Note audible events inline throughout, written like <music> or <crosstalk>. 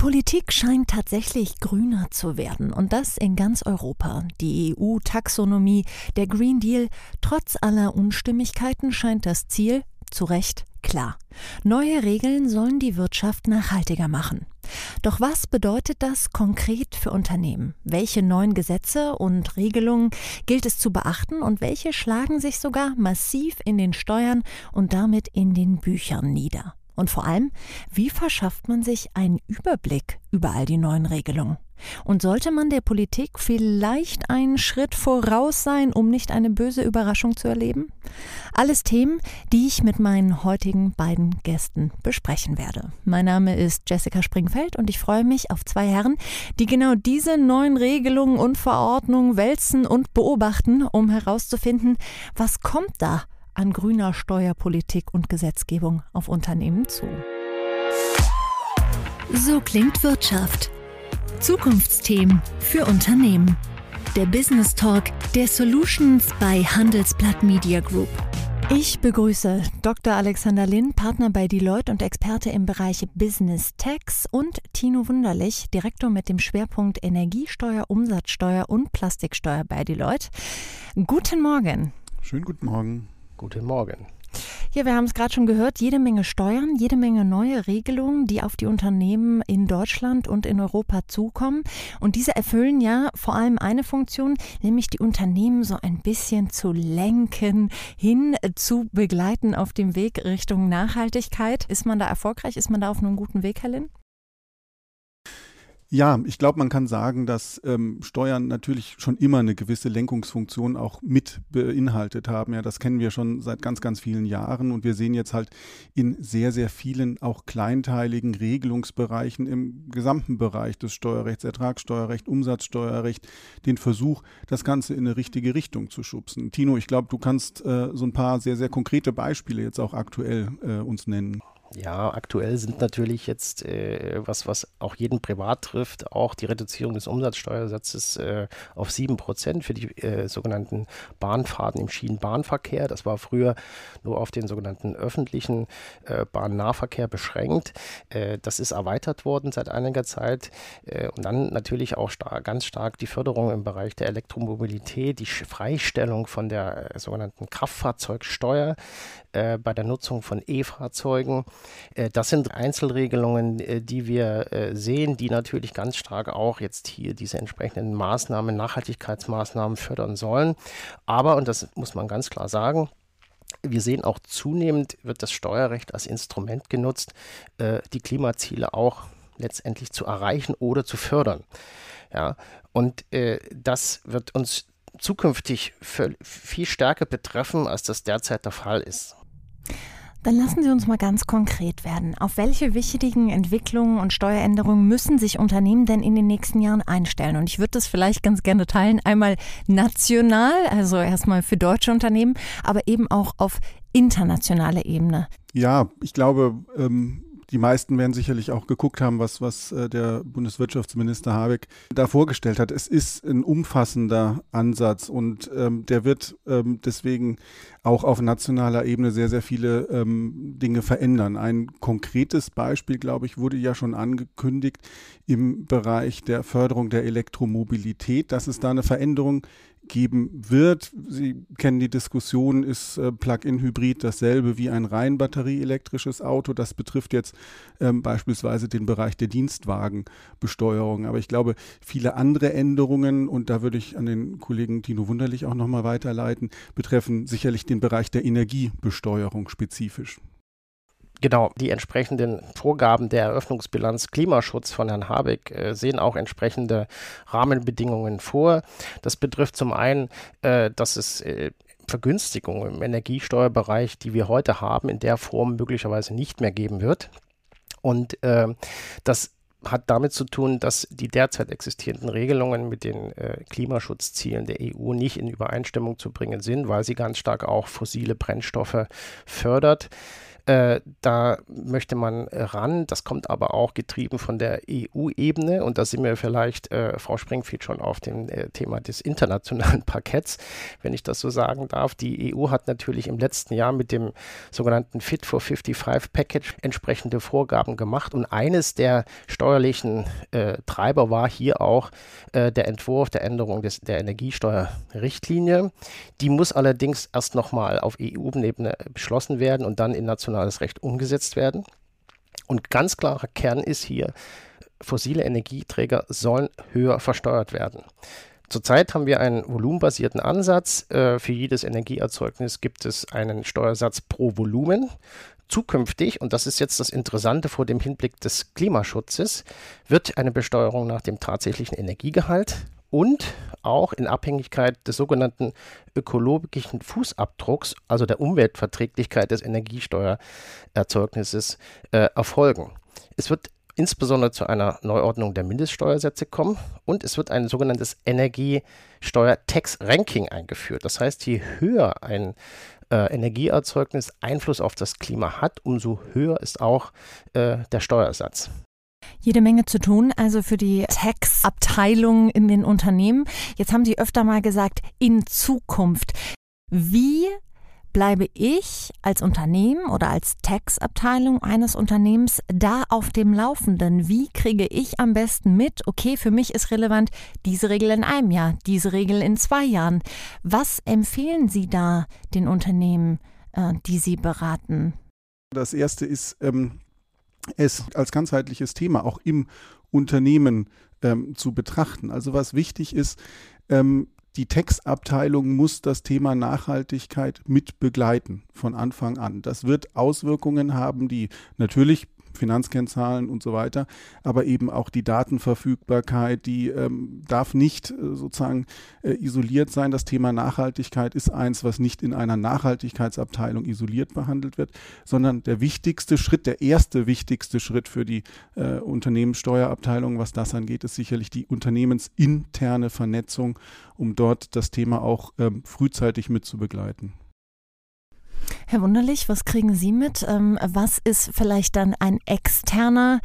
Politik scheint tatsächlich grüner zu werden und das in ganz Europa. Die EU-Taxonomie, der Green Deal, trotz aller Unstimmigkeiten scheint das Ziel, zu Recht, klar. Neue Regeln sollen die Wirtschaft nachhaltiger machen. Doch was bedeutet das konkret für Unternehmen? Welche neuen Gesetze und Regelungen gilt es zu beachten und welche schlagen sich sogar massiv in den Steuern und damit in den Büchern nieder? Und vor allem, wie verschafft man sich einen Überblick über all die neuen Regelungen? Und sollte man der Politik vielleicht einen Schritt voraus sein, um nicht eine böse Überraschung zu erleben? Alles Themen, die ich mit meinen heutigen beiden Gästen besprechen werde. Mein Name ist Jessica Springfeld und ich freue mich auf zwei Herren, die genau diese neuen Regelungen und Verordnungen wälzen und beobachten, um herauszufinden, was kommt da an grüner Steuerpolitik und Gesetzgebung auf Unternehmen zu. So klingt Wirtschaft. Zukunftsthemen für Unternehmen. Der Business Talk der Solutions bei Handelsblatt Media Group. Ich begrüße Dr. Alexander Linn, Partner bei Deloitte und Experte im Bereich Business Tax und Tino Wunderlich, Direktor mit dem Schwerpunkt Energiesteuer, Umsatzsteuer und Plastiksteuer bei Deloitte. Guten Morgen. Schönen guten Morgen. Guten Morgen. Ja, wir haben es gerade schon gehört, jede Menge Steuern, jede Menge neue Regelungen, die auf die Unternehmen in Deutschland und in Europa zukommen. Und diese erfüllen ja vor allem eine Funktion, nämlich die Unternehmen so ein bisschen zu lenken, hin zu begleiten auf dem Weg Richtung Nachhaltigkeit. Ist man da erfolgreich? Ist man da auf einem guten Weg, Helen? Ja, ich glaube, man kann sagen, dass ähm, Steuern natürlich schon immer eine gewisse Lenkungsfunktion auch mit beinhaltet haben. Ja, das kennen wir schon seit ganz, ganz vielen Jahren und wir sehen jetzt halt in sehr, sehr vielen auch kleinteiligen Regelungsbereichen im gesamten Bereich des Steuerrechts, Ertragssteuerrecht, Umsatzsteuerrecht, den Versuch, das Ganze in eine richtige Richtung zu schubsen. Tino, ich glaube, du kannst äh, so ein paar sehr, sehr konkrete Beispiele jetzt auch aktuell äh, uns nennen. Ja, aktuell sind natürlich jetzt, äh, was, was auch jeden privat trifft, auch die Reduzierung des Umsatzsteuersatzes äh, auf 7% für die äh, sogenannten Bahnfahrten im Schienenbahnverkehr. Das war früher nur auf den sogenannten öffentlichen äh, Bahnnahverkehr beschränkt. Äh, das ist erweitert worden seit einiger Zeit. Äh, und dann natürlich auch star ganz stark die Förderung im Bereich der Elektromobilität, die Freistellung von der sogenannten Kraftfahrzeugsteuer bei der Nutzung von E-Fahrzeugen. Äh, das sind Einzelregelungen, äh, die wir äh, sehen, die natürlich ganz stark auch jetzt hier diese entsprechenden Maßnahmen, Nachhaltigkeitsmaßnahmen fördern sollen. Aber, und das muss man ganz klar sagen, wir sehen auch zunehmend wird das Steuerrecht als Instrument genutzt, die Klimaziele auch letztendlich zu erreichen oder zu fördern. Ja, und das wird uns zukünftig viel stärker betreffen, als das derzeit der Fall ist. Dann lassen Sie uns mal ganz konkret werden. Auf welche wichtigen Entwicklungen und Steueränderungen müssen sich Unternehmen denn in den nächsten Jahren einstellen? Und ich würde das vielleicht ganz gerne teilen. Einmal national, also erstmal für deutsche Unternehmen, aber eben auch auf internationaler Ebene. Ja, ich glaube, ähm die meisten werden sicherlich auch geguckt haben, was, was äh, der Bundeswirtschaftsminister Habeck da vorgestellt hat. Es ist ein umfassender Ansatz und ähm, der wird ähm, deswegen auch auf nationaler Ebene sehr, sehr viele ähm, Dinge verändern. Ein konkretes Beispiel, glaube ich, wurde ja schon angekündigt im Bereich der Förderung der Elektromobilität, dass es da eine Veränderung geben wird. Sie kennen die Diskussion, ist äh, Plug-in-Hybrid dasselbe wie ein rein batterieelektrisches Auto? Das betrifft jetzt ähm, beispielsweise den Bereich der Dienstwagenbesteuerung. Aber ich glaube, viele andere Änderungen, und da würde ich an den Kollegen Tino Wunderlich auch nochmal weiterleiten, betreffen sicherlich den Bereich der Energiebesteuerung spezifisch. Genau, die entsprechenden Vorgaben der Eröffnungsbilanz Klimaschutz von Herrn Habeck äh, sehen auch entsprechende Rahmenbedingungen vor. Das betrifft zum einen, äh, dass es äh, Vergünstigungen im Energiesteuerbereich, die wir heute haben, in der Form möglicherweise nicht mehr geben wird. Und äh, das hat damit zu tun, dass die derzeit existierenden Regelungen mit den äh, Klimaschutzzielen der EU nicht in Übereinstimmung zu bringen sind, weil sie ganz stark auch fossile Brennstoffe fördert. Äh, da möchte man ran. Das kommt aber auch getrieben von der EU-Ebene. Und da sind wir vielleicht, äh, Frau Springfield, schon auf dem äh, Thema des internationalen <laughs> Parketts, wenn ich das so sagen darf. Die EU hat natürlich im letzten Jahr mit dem sogenannten Fit for 55 Package entsprechende Vorgaben gemacht. Und eines der steuerlichen äh, Treiber war hier auch äh, der Entwurf der Änderung des, der Energiesteuerrichtlinie. Die muss allerdings erst nochmal auf EU-Ebene beschlossen werden und dann in nationales Recht umgesetzt werden. Und ganz klarer Kern ist hier, fossile Energieträger sollen höher versteuert werden. Zurzeit haben wir einen volumenbasierten Ansatz. Äh, für jedes Energieerzeugnis gibt es einen Steuersatz pro Volumen. Zukünftig, und das ist jetzt das Interessante vor dem Hinblick des Klimaschutzes, wird eine Besteuerung nach dem tatsächlichen Energiegehalt und auch in Abhängigkeit des sogenannten ökologischen Fußabdrucks, also der Umweltverträglichkeit des Energiesteuererzeugnisses, äh, erfolgen. Es wird insbesondere zu einer Neuordnung der Mindeststeuersätze kommen und es wird ein sogenanntes Energiesteuer-Tax-Ranking eingeführt. Das heißt, je höher ein äh, Energieerzeugnis Einfluss auf das Klima hat, umso höher ist auch äh, der Steuersatz. Jede Menge zu tun, also für die Tax-Abteilung in den Unternehmen. Jetzt haben Sie öfter mal gesagt, in Zukunft. Wie bleibe ich als Unternehmen oder als Tax-Abteilung eines Unternehmens da auf dem Laufenden? Wie kriege ich am besten mit, okay, für mich ist relevant diese Regel in einem Jahr, diese Regel in zwei Jahren. Was empfehlen Sie da den Unternehmen, äh, die Sie beraten? Das erste ist, ähm, es als ganzheitliches Thema auch im Unternehmen ähm, zu betrachten. Also was wichtig ist, ähm, die Textabteilung muss das Thema Nachhaltigkeit mit begleiten von Anfang an. Das wird Auswirkungen haben, die natürlich Finanzkennzahlen und so weiter, aber eben auch die Datenverfügbarkeit, die ähm, darf nicht äh, sozusagen äh, isoliert sein. Das Thema Nachhaltigkeit ist eins, was nicht in einer Nachhaltigkeitsabteilung isoliert behandelt wird, sondern der wichtigste Schritt, der erste wichtigste Schritt für die äh, Unternehmenssteuerabteilung, was das angeht, ist sicherlich die unternehmensinterne Vernetzung, um dort das Thema auch ähm, frühzeitig mit zu begleiten. Herr Wunderlich, was kriegen Sie mit? Ähm, was ist vielleicht dann ein externer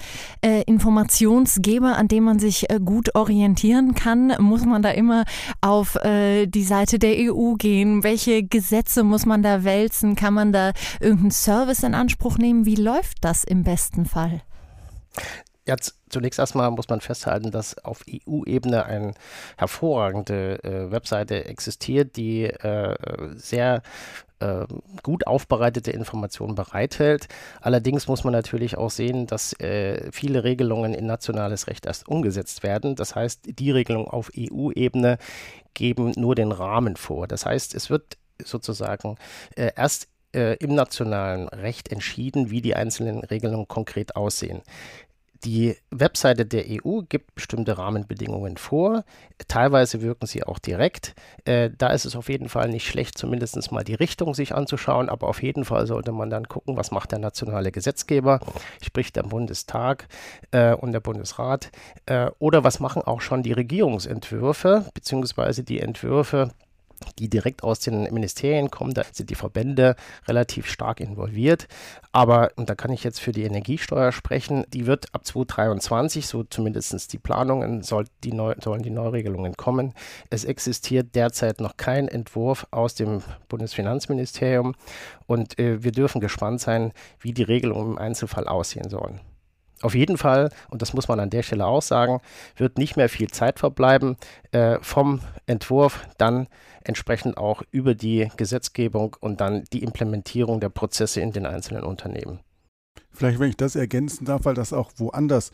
äh, Informationsgeber, an dem man sich äh, gut orientieren kann? Muss man da immer auf äh, die Seite der EU gehen? Welche Gesetze muss man da wälzen? Kann man da irgendeinen Service in Anspruch nehmen? Wie läuft das im besten Fall? Jetzt zunächst erstmal muss man festhalten, dass auf EU-Ebene eine hervorragende äh, Webseite existiert, die äh, sehr äh, gut aufbereitete Informationen bereithält. Allerdings muss man natürlich auch sehen, dass äh, viele Regelungen in nationales Recht erst umgesetzt werden. Das heißt, die Regelungen auf EU-Ebene geben nur den Rahmen vor. Das heißt, es wird sozusagen äh, erst äh, im nationalen Recht entschieden, wie die einzelnen Regelungen konkret aussehen. Die Webseite der EU gibt bestimmte Rahmenbedingungen vor. Teilweise wirken sie auch direkt. Äh, da ist es auf jeden Fall nicht schlecht, zumindest mal die Richtung sich anzuschauen. Aber auf jeden Fall sollte man dann gucken, was macht der nationale Gesetzgeber, sprich der Bundestag äh, und der Bundesrat. Äh, oder was machen auch schon die Regierungsentwürfe, beziehungsweise die Entwürfe die direkt aus den Ministerien kommen. Da sind die Verbände relativ stark involviert. Aber, und da kann ich jetzt für die Energiesteuer sprechen, die wird ab 2023, so zumindest die Planungen, soll die Neu sollen die Neuregelungen kommen. Es existiert derzeit noch kein Entwurf aus dem Bundesfinanzministerium und äh, wir dürfen gespannt sein, wie die Regelungen im Einzelfall aussehen sollen. Auf jeden Fall, und das muss man an der Stelle auch sagen, wird nicht mehr viel Zeit verbleiben äh, vom Entwurf dann entsprechend auch über die Gesetzgebung und dann die Implementierung der Prozesse in den einzelnen Unternehmen. Vielleicht, wenn ich das ergänzen darf, weil das auch woanders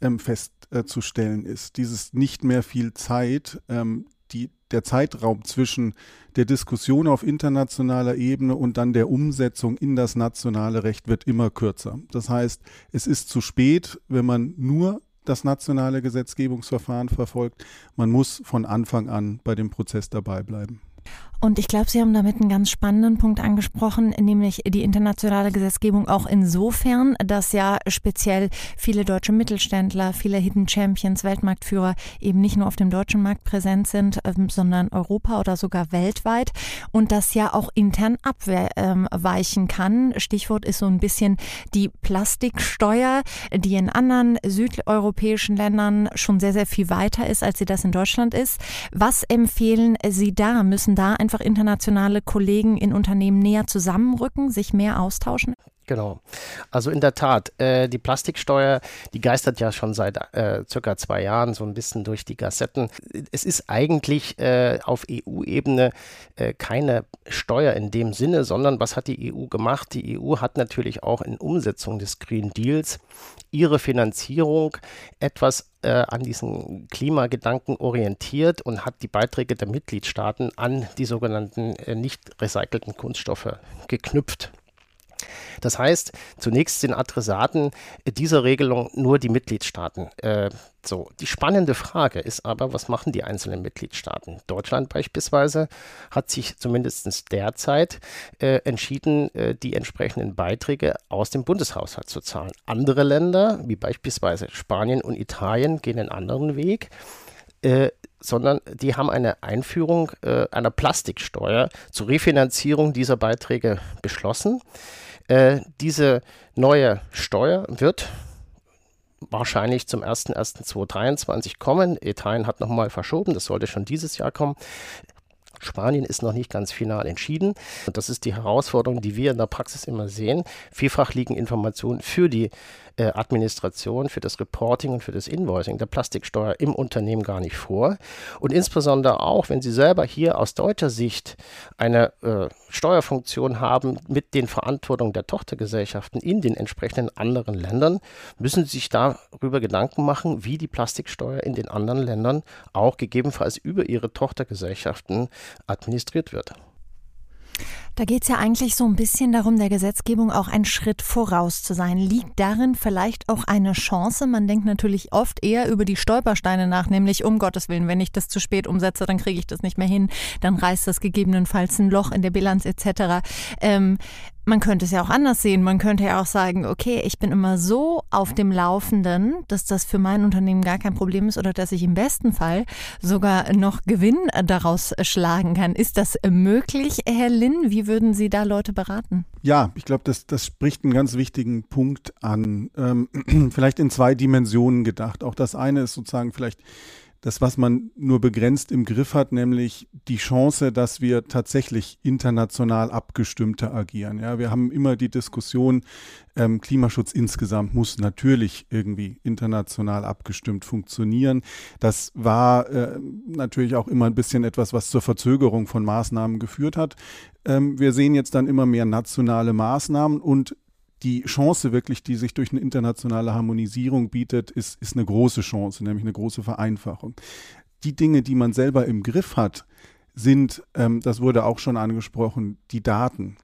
ähm, festzustellen äh, ist, dieses nicht mehr viel Zeit, ähm, die, der Zeitraum zwischen der Diskussion auf internationaler Ebene und dann der Umsetzung in das nationale Recht wird immer kürzer. Das heißt, es ist zu spät, wenn man nur das nationale Gesetzgebungsverfahren verfolgt. Man muss von Anfang an bei dem Prozess dabei bleiben. Und ich glaube, Sie haben damit einen ganz spannenden Punkt angesprochen, nämlich die internationale Gesetzgebung auch insofern, dass ja speziell viele deutsche Mittelständler, viele Hidden Champions, Weltmarktführer eben nicht nur auf dem deutschen Markt präsent sind, ähm, sondern Europa oder sogar weltweit und das ja auch intern abweichen kann. Stichwort ist so ein bisschen die Plastiksteuer, die in anderen südeuropäischen Ländern schon sehr, sehr viel weiter ist, als sie das in Deutschland ist. Was empfehlen Sie da? Müssen da ein einfach internationale Kollegen in Unternehmen näher zusammenrücken, sich mehr austauschen? Genau. Also in der Tat, äh, die Plastiksteuer, die geistert ja schon seit äh, circa zwei Jahren so ein bisschen durch die Gassetten. Es ist eigentlich äh, auf EU-Ebene äh, keine Steuer in dem Sinne, sondern was hat die EU gemacht? Die EU hat natürlich auch in Umsetzung des Green Deals ihre Finanzierung etwas äh, an diesen Klimagedanken orientiert und hat die Beiträge der Mitgliedstaaten an die sogenannten äh, nicht recycelten Kunststoffe geknüpft. Das heißt, zunächst sind Adressaten dieser Regelung nur die Mitgliedstaaten. Äh, so, die spannende Frage ist aber, was machen die einzelnen Mitgliedstaaten? Deutschland beispielsweise hat sich zumindest derzeit äh, entschieden, äh, die entsprechenden Beiträge aus dem Bundeshaushalt zu zahlen. Andere Länder, wie beispielsweise Spanien und Italien, gehen einen anderen Weg. Äh, sondern die haben eine Einführung äh, einer Plastiksteuer zur Refinanzierung dieser Beiträge beschlossen. Äh, diese neue Steuer wird wahrscheinlich zum 01.01.2023 kommen. Italien hat nochmal verschoben, das sollte schon dieses Jahr kommen. Spanien ist noch nicht ganz final entschieden. Und das ist die Herausforderung, die wir in der Praxis immer sehen. Vielfach liegen Informationen für die äh, Administration, für das Reporting und für das Invoicing der Plastiksteuer im Unternehmen gar nicht vor. Und insbesondere auch, wenn Sie selber hier aus deutscher Sicht eine äh, Steuerfunktion haben mit den Verantwortungen der Tochtergesellschaften in den entsprechenden anderen Ländern, müssen Sie sich darüber Gedanken machen, wie die Plastiksteuer in den anderen Ländern auch gegebenenfalls über Ihre Tochtergesellschaften administriert wird. Da geht es ja eigentlich so ein bisschen darum, der Gesetzgebung auch einen Schritt voraus zu sein. Liegt darin vielleicht auch eine Chance? Man denkt natürlich oft eher über die Stolpersteine nach, nämlich um Gottes Willen, wenn ich das zu spät umsetze, dann kriege ich das nicht mehr hin, dann reißt das gegebenenfalls ein Loch in der Bilanz etc. Ähm, man könnte es ja auch anders sehen. Man könnte ja auch sagen, okay, ich bin immer so auf dem Laufenden, dass das für mein Unternehmen gar kein Problem ist oder dass ich im besten Fall sogar noch Gewinn daraus schlagen kann. Ist das möglich, Herr Linn? Wie würden Sie da Leute beraten? Ja, ich glaube, das, das spricht einen ganz wichtigen Punkt an. Ähm, <clears throat> vielleicht in zwei Dimensionen gedacht. Auch das eine ist sozusagen vielleicht das, was man nur begrenzt im Griff hat, nämlich die Chance, dass wir tatsächlich international abgestimmter agieren. Ja, wir haben immer die Diskussion, ähm, Klimaschutz insgesamt muss natürlich irgendwie international abgestimmt funktionieren. Das war äh, natürlich auch immer ein bisschen etwas, was zur Verzögerung von Maßnahmen geführt hat. Ähm, wir sehen jetzt dann immer mehr nationale Maßnahmen und die Chance wirklich, die sich durch eine internationale Harmonisierung bietet, ist, ist eine große Chance, nämlich eine große Vereinfachung. Die Dinge, die man selber im Griff hat, sind, ähm, das wurde auch schon angesprochen, die Daten.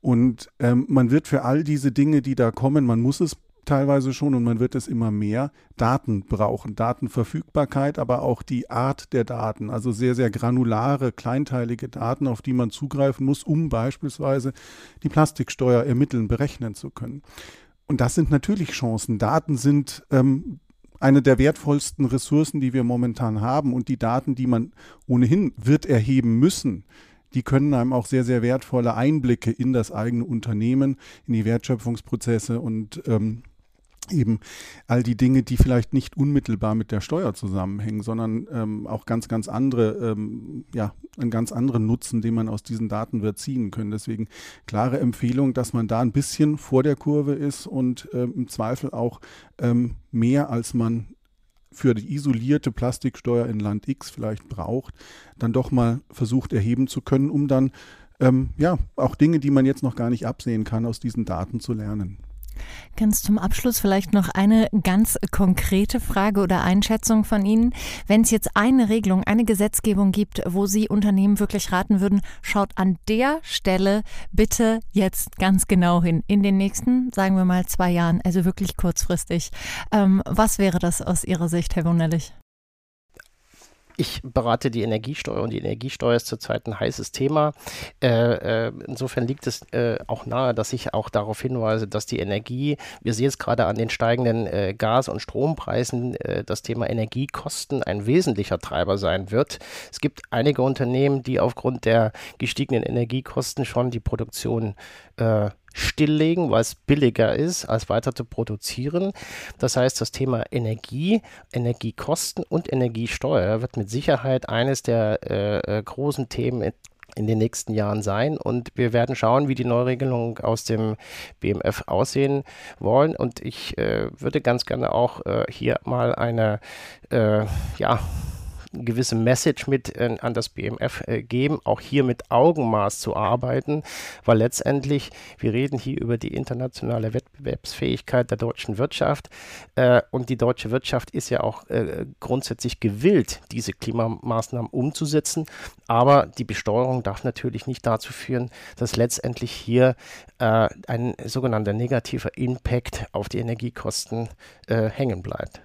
Und ähm, man wird für all diese Dinge, die da kommen, man muss es teilweise schon und man wird es immer mehr, Daten brauchen. Datenverfügbarkeit, aber auch die Art der Daten, also sehr, sehr granulare, kleinteilige Daten, auf die man zugreifen muss, um beispielsweise die Plastiksteuer ermitteln, berechnen zu können. Und das sind natürlich Chancen. Daten sind ähm, eine der wertvollsten Ressourcen, die wir momentan haben. Und die Daten, die man ohnehin wird erheben müssen, die können einem auch sehr, sehr wertvolle Einblicke in das eigene Unternehmen, in die Wertschöpfungsprozesse und ähm, eben all die Dinge, die vielleicht nicht unmittelbar mit der Steuer zusammenhängen, sondern ähm, auch ganz, ganz andere, ähm, ja, einen ganz anderen Nutzen, den man aus diesen Daten wird ziehen können. Deswegen klare Empfehlung, dass man da ein bisschen vor der Kurve ist und ähm, im Zweifel auch ähm, mehr als man für die isolierte Plastiksteuer in Land X vielleicht braucht, dann doch mal versucht erheben zu können, um dann ähm, ja auch Dinge, die man jetzt noch gar nicht absehen kann, aus diesen Daten zu lernen. Ganz zum Abschluss vielleicht noch eine ganz konkrete Frage oder Einschätzung von Ihnen. Wenn es jetzt eine Regelung, eine Gesetzgebung gibt, wo Sie Unternehmen wirklich raten würden, schaut an der Stelle bitte jetzt ganz genau hin. In den nächsten, sagen wir mal, zwei Jahren, also wirklich kurzfristig. Ähm, was wäre das aus Ihrer Sicht, Herr Wunderlich? Ich berate die Energiesteuer und die Energiesteuer ist zurzeit ein heißes Thema. Äh, äh, insofern liegt es äh, auch nahe, dass ich auch darauf hinweise, dass die Energie, wir sehen es gerade an den steigenden äh, Gas- und Strompreisen, äh, das Thema Energiekosten ein wesentlicher Treiber sein wird. Es gibt einige Unternehmen, die aufgrund der gestiegenen Energiekosten schon die Produktion äh, stilllegen, weil es billiger ist, als weiter zu produzieren. Das heißt, das Thema Energie, Energiekosten und Energiesteuer wird mit Sicherheit eines der äh, äh großen Themen in den nächsten Jahren sein. Und wir werden schauen, wie die Neuregelungen aus dem BMF aussehen wollen. Und ich äh, würde ganz gerne auch äh, hier mal eine, äh, ja, gewisse Message mit äh, an das BMF äh, geben, auch hier mit Augenmaß zu arbeiten, weil letztendlich, wir reden hier über die internationale Wettbewerbsfähigkeit der deutschen Wirtschaft äh, und die deutsche Wirtschaft ist ja auch äh, grundsätzlich gewillt, diese Klimamaßnahmen umzusetzen, aber die Besteuerung darf natürlich nicht dazu führen, dass letztendlich hier äh, ein sogenannter negativer Impact auf die Energiekosten äh, hängen bleibt.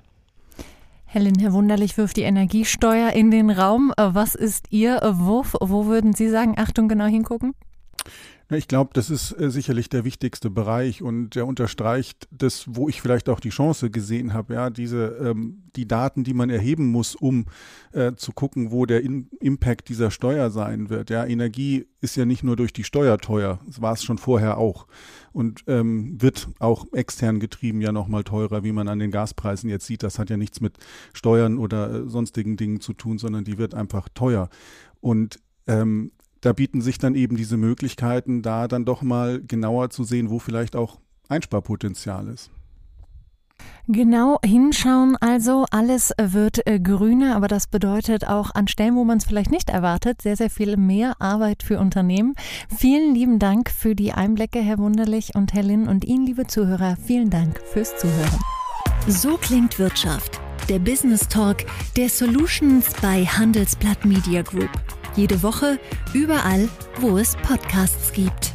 Helen, Herr Wunderlich wirft die Energiesteuer in den Raum. Äh, was ist Ihr Wurf? Wo würden Sie sagen, Achtung, genau hingucken? Ich glaube, das ist äh, sicherlich der wichtigste Bereich und der unterstreicht das, wo ich vielleicht auch die Chance gesehen habe, ja, diese ähm, die Daten, die man erheben muss, um äh, zu gucken, wo der In Impact dieser Steuer sein wird. Ja, Energie ist ja nicht nur durch die Steuer teuer, das war es schon vorher auch und ähm, wird auch extern getrieben ja nochmal teurer, wie man an den Gaspreisen jetzt sieht. Das hat ja nichts mit Steuern oder äh, sonstigen Dingen zu tun, sondern die wird einfach teuer. Und ähm, da bieten sich dann eben diese Möglichkeiten, da dann doch mal genauer zu sehen, wo vielleicht auch Einsparpotenzial ist. Genau hinschauen, also alles wird äh, grüner, aber das bedeutet auch an Stellen, wo man es vielleicht nicht erwartet, sehr, sehr viel mehr Arbeit für Unternehmen. Vielen lieben Dank für die Einblicke, Herr Wunderlich und Herr Linn und Ihnen, liebe Zuhörer, vielen Dank fürs Zuhören. So klingt Wirtschaft. Der Business Talk der Solutions bei Handelsblatt Media Group. Jede Woche, überall, wo es Podcasts gibt.